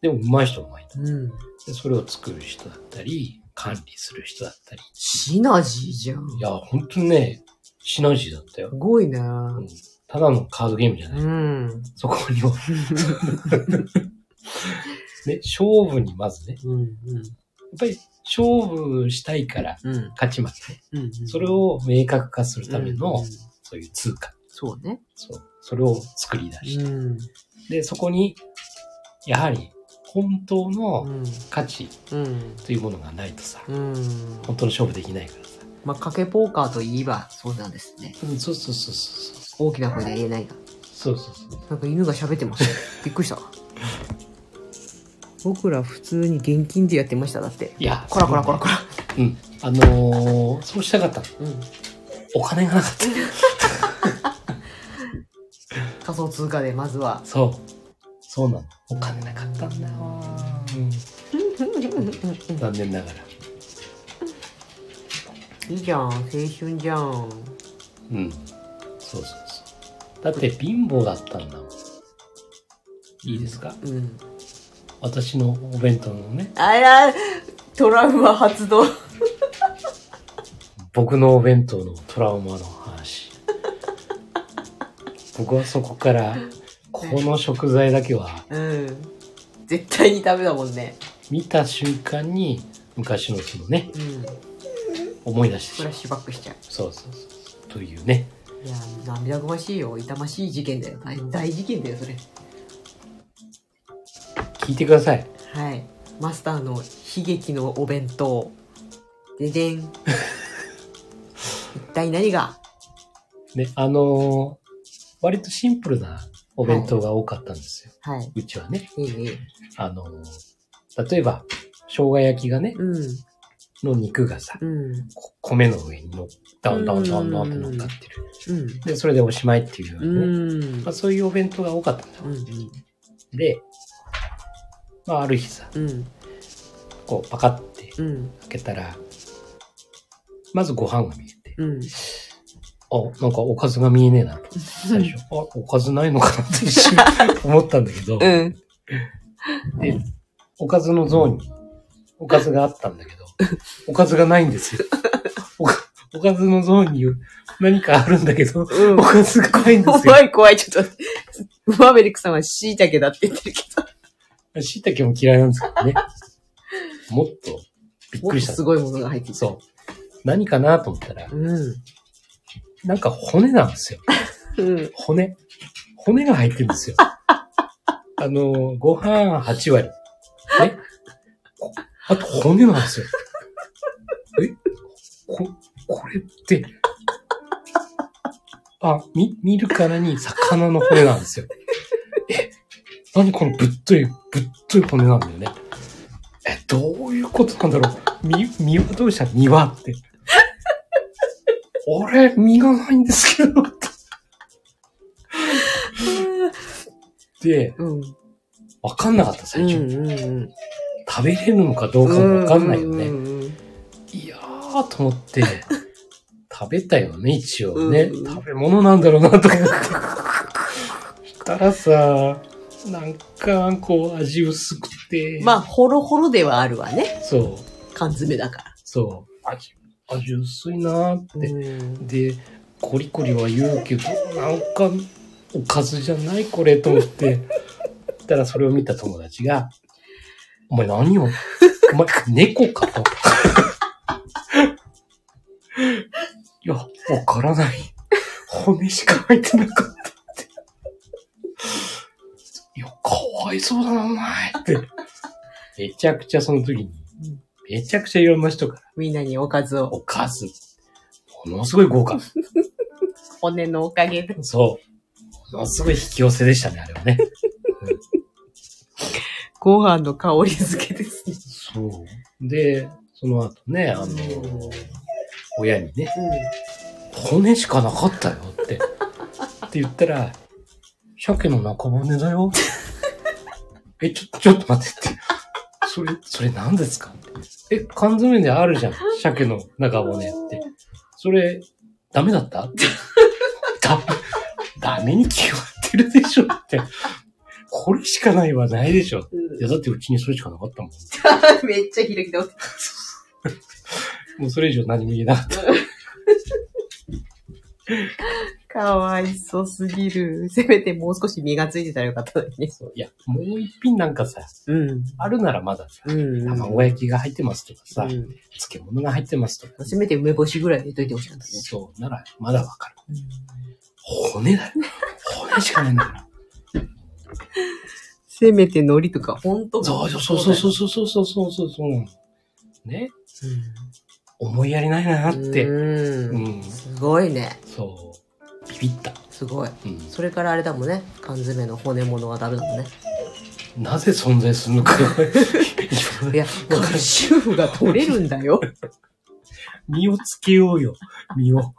でも上手い人もいた。うん。で、それを作る人だったり、管理する人だったり。シナジーじゃん。いや、ほんとね、シナジーだったよす。ごいなうんただのカードゲームじゃない。うん。そこには。[LAUGHS] ね、勝負にまずね、うん。やっぱり勝負したいからうん。勝ち負けね。うん。それを明確化するための、うんそういう通貨。そうね。そう。それを作り出して。ん。で、そこに、やはり、本当のうん。価値うん。というものがないとさ、うん。本当の勝負できないからさ。まあ、賭けポーカーといえばそうなんですね。うん、そうそうそうそう。大きな声では言えないが。そうそうそう。なんか犬が喋ってます。[LAUGHS] びっくりした。僕ら普通に現金でやってました、だって。いや、こらこらこらこら。うん。あのーそうしたかったの。うん。お金がなかった。[LAUGHS] 仮想通貨でまずは。そう。そうなの。お金なかったんだよ。うん。残念ながら。いいじゃん。青春じゃん。うん。そうそうそう。だって貧乏だったんだもん。いいですか？うん。私のお弁当のね、あら、トラウマ発動。[LAUGHS] 僕のお弁当のトラウマの話。[LAUGHS] 僕はそこから、この食材だけは、うん。絶対にダメだもんね。見た瞬間に、昔のそのね、うん。思い出してしまう。フラッシュバックしちゃう。そうそうそう。というね。いや、涙ぐましいよ。痛ましい事件だよ。大大事件だよ、それ。聞いてください。はい。マスターの悲劇のお弁当。ででん。[LAUGHS] 一体何が？ね、あのー割とシンプルなお弁当が多かったんですよ。はい。うちはね。いいね。あのー例えば、生姜焼きがね、うん。の肉がさ、うん。こ米の上にの、ドンドンドンドンって乗っかってる。うん。で、それでおしまいっていうよう。ん。まあ、そういうお弁当が多かったんだよ。うん。で、まあ、ある日さ、うん。こう、パカってうん。開けたら、まずご飯が見えて、うん。あ、なんかおかずが見えねえなと。最初、あ、おかずないのかなって一瞬 [LAUGHS] 思ったんだけど、うん。で、おかずのゾーンに、おかずがあったんだけど、おかずがないんですよ。おかおかずのゾーンに何かあるんだけど、うんおかずがないんですよ。怖い怖い、ちょっと。ウマベリックさんは椎茸だって言ってるけど。椎茸も嫌いなんですけどね。もっとびっもっとくりした。すごいものが入っていた。そう。何かなと思ったら、うん。なんか骨なんですよ。うん。骨。骨が入ってるんですよ。あの、ご飯8割。ね。こあと骨なんですよ。えこ、これって、あ、み、見るからに魚の骨なんですよ。え、何このぶっとい、ぶっとい骨なんだよね。え、どういうことなんだろう。み、身はどうした身はって。俺、身がないんですけど。で、うん。わかんなかった、最初。うんうんうん。食べれるのかどうかもわかんないよね。うんうんうんいやー、と思って、[LAUGHS] 食べたよね、一応ね。うん食べ物なんだろうな、と思って。したらさ、なんか、こう、味薄くて。まあ、ホロホロではあるわね。そう、缶詰だから。そう。味、味薄いなーって。うんで、コリコリは言うけど、なんか、おかずじゃないこれと思って。たらそれを見た友達が、お前何を、お前猫かと。いや、わからない。骨しか入ってなかったって。いや、かわいそうだな、お前って。めちゃくちゃその時に、めちゃくちゃいろんな人から、みんなにおかずを。おかず。ものすごい豪華。[LAUGHS] 骨のおかげで。そう。ものすごい引き寄せでしたね、あれはね。ご飯の香り付けですね。そう。で、その後ね、あの、親にね、骨しかなかったよって。って言ったら、鮭の中骨だよ。え、ちょ、ちょっと待ってって。それ、それ何ですか？え、缶詰であるじゃん。鮭の中骨って。それ、ダメだった？って。ダメ、ダメに決まってるでしょって。これしかないはないでしょ。いや、だってうちにそれしかなかったもん。[LAUGHS] めっちゃ開き直って。もうそれ以上何も言えなかった。かわいそすぎる。せめてもう少し身がついてたらよかったのにね。そういや、もう一品なんかさ、うん。あるならまださ、うん。卵焼きが入ってますとかさ、うん漬物が入ってますとか、せめて梅干しぐらい入れといてほしかったね。そうならまだわかる。骨だよ。骨しかないんだから。せめて海苔とか、ほんとそうそうそうそうそうそうそうそうそうそうなの。ね思いやりないなって。うん。うん。すごいね。そう。ビビった。すごい。うん。それからあれだもんね。缶詰の骨物はダメだもんね。なぜ存在するのか。[LAUGHS] いや、カルシウムが取れるんだよ。[LAUGHS] 身をつけようよ。身を。[LAUGHS]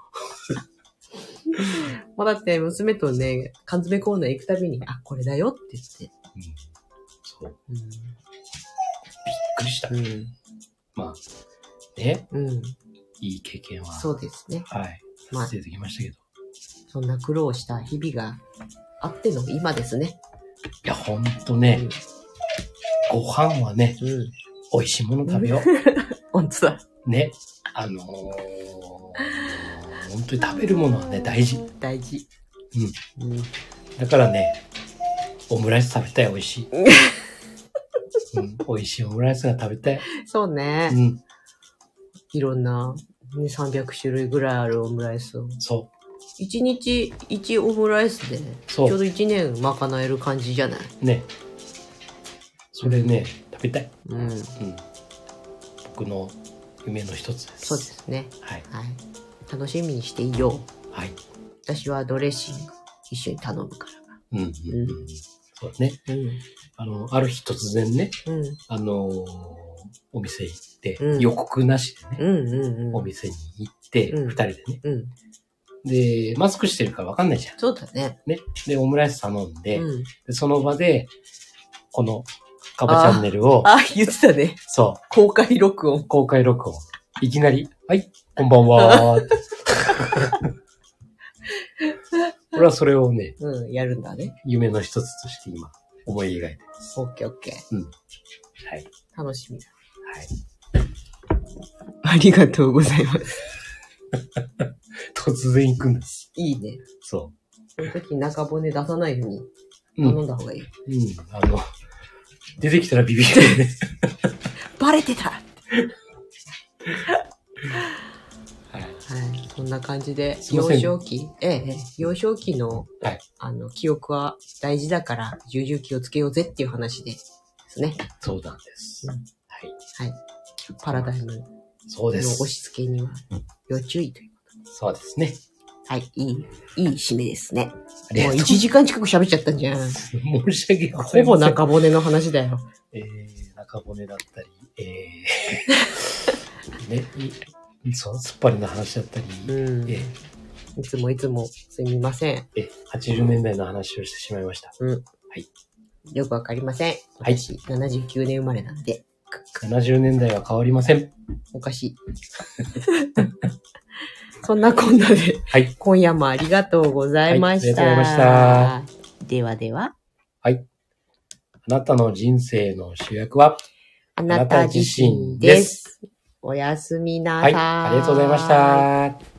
もうだって娘とね、缶詰コーナー行くたびに、あ、これだよって言って。うん。そう。うびっくりした。ん。うん。まあ、ね。うん。いい経験は。そうですね。はい。まあさせてきましたけど。そんな苦労した日々があっての今ですね。いや、ほんとね、ご飯はね、うん。うん。美味しいもの食べよ [LAUGHS] 本当だ。う。ね。あのー、本当に食べるものはね、大事。大事。うん。うん。だからね、オムライス食べたい、美味しい。[LAUGHS] うん、美味しいオムライスが食べたい。そうね。うん、いろんな、ね、300種類ぐらいあるオムライスを。そ1日1オムライスで、ちょうど1年賄える感じじゃない？う。ね。それね、食べたい。うん。うん。僕の夢の一つです。そうですね。はい。はい。楽しみにしていいよ。はい。私はドレッシング一緒に頼むかうん、うん、うん。そうね。ら。うん。あの、ある日突然ね、うん。あのーお店行って、うん予告なしでね、うんうんうん。お店に行って、うん二人でね。うん。で、マスクしてるからわかんないじゃん。そうだね。ね。で、オムライス頼んで、うん。でその場で、この、カバチャンネルを、あ、言ってたね。そ公開録音う、。公開録音。いきなり、はい、こんばんは。[LAUGHS] 俺はそれをね、うん、やるんだね。夢の一つとして今、思い描いてます。オッケーオッケはい。ー。楽しみだ。はい。ありがとうございます。[LAUGHS] 突然行くんです。いいね。そその時中骨出さないように。頼んだ方がいい。うん。あの、出てきたらビビるね。[LAUGHS] バレてたは [LAUGHS] はい。い。そんな感じで、すいません幼少期、ええ、ええ幼少期の、はいあの、記憶は大事だから、重々気をつけようぜっていう話でですね。そうなんです。うんはい。はい。パラダイムのそうです。押し付けには要注意という。そうですね。はい。いい、いい締めですね。もうありがとう1時間近く喋っちゃったんじゃん。[LAUGHS] 申し訳ござほいません。ぼ中骨の話だよ。えー、中骨だったり、えー、[LAUGHS] ね、いそう、突っ張りの話だったり、うん。えいつもいつもすみません。ー、えー、80年代の話をしてしまいました。よくわかりません。はい私、79年生まれなんで、70年代は変わりません。おかしい。[LAUGHS] そんなこんなで、はい。今夜もありがとうございました。はいありがとうございました。ではでは、あなたの人生の主役は、あなた自身です。おやすみなさ。はいい、ありがとうございました。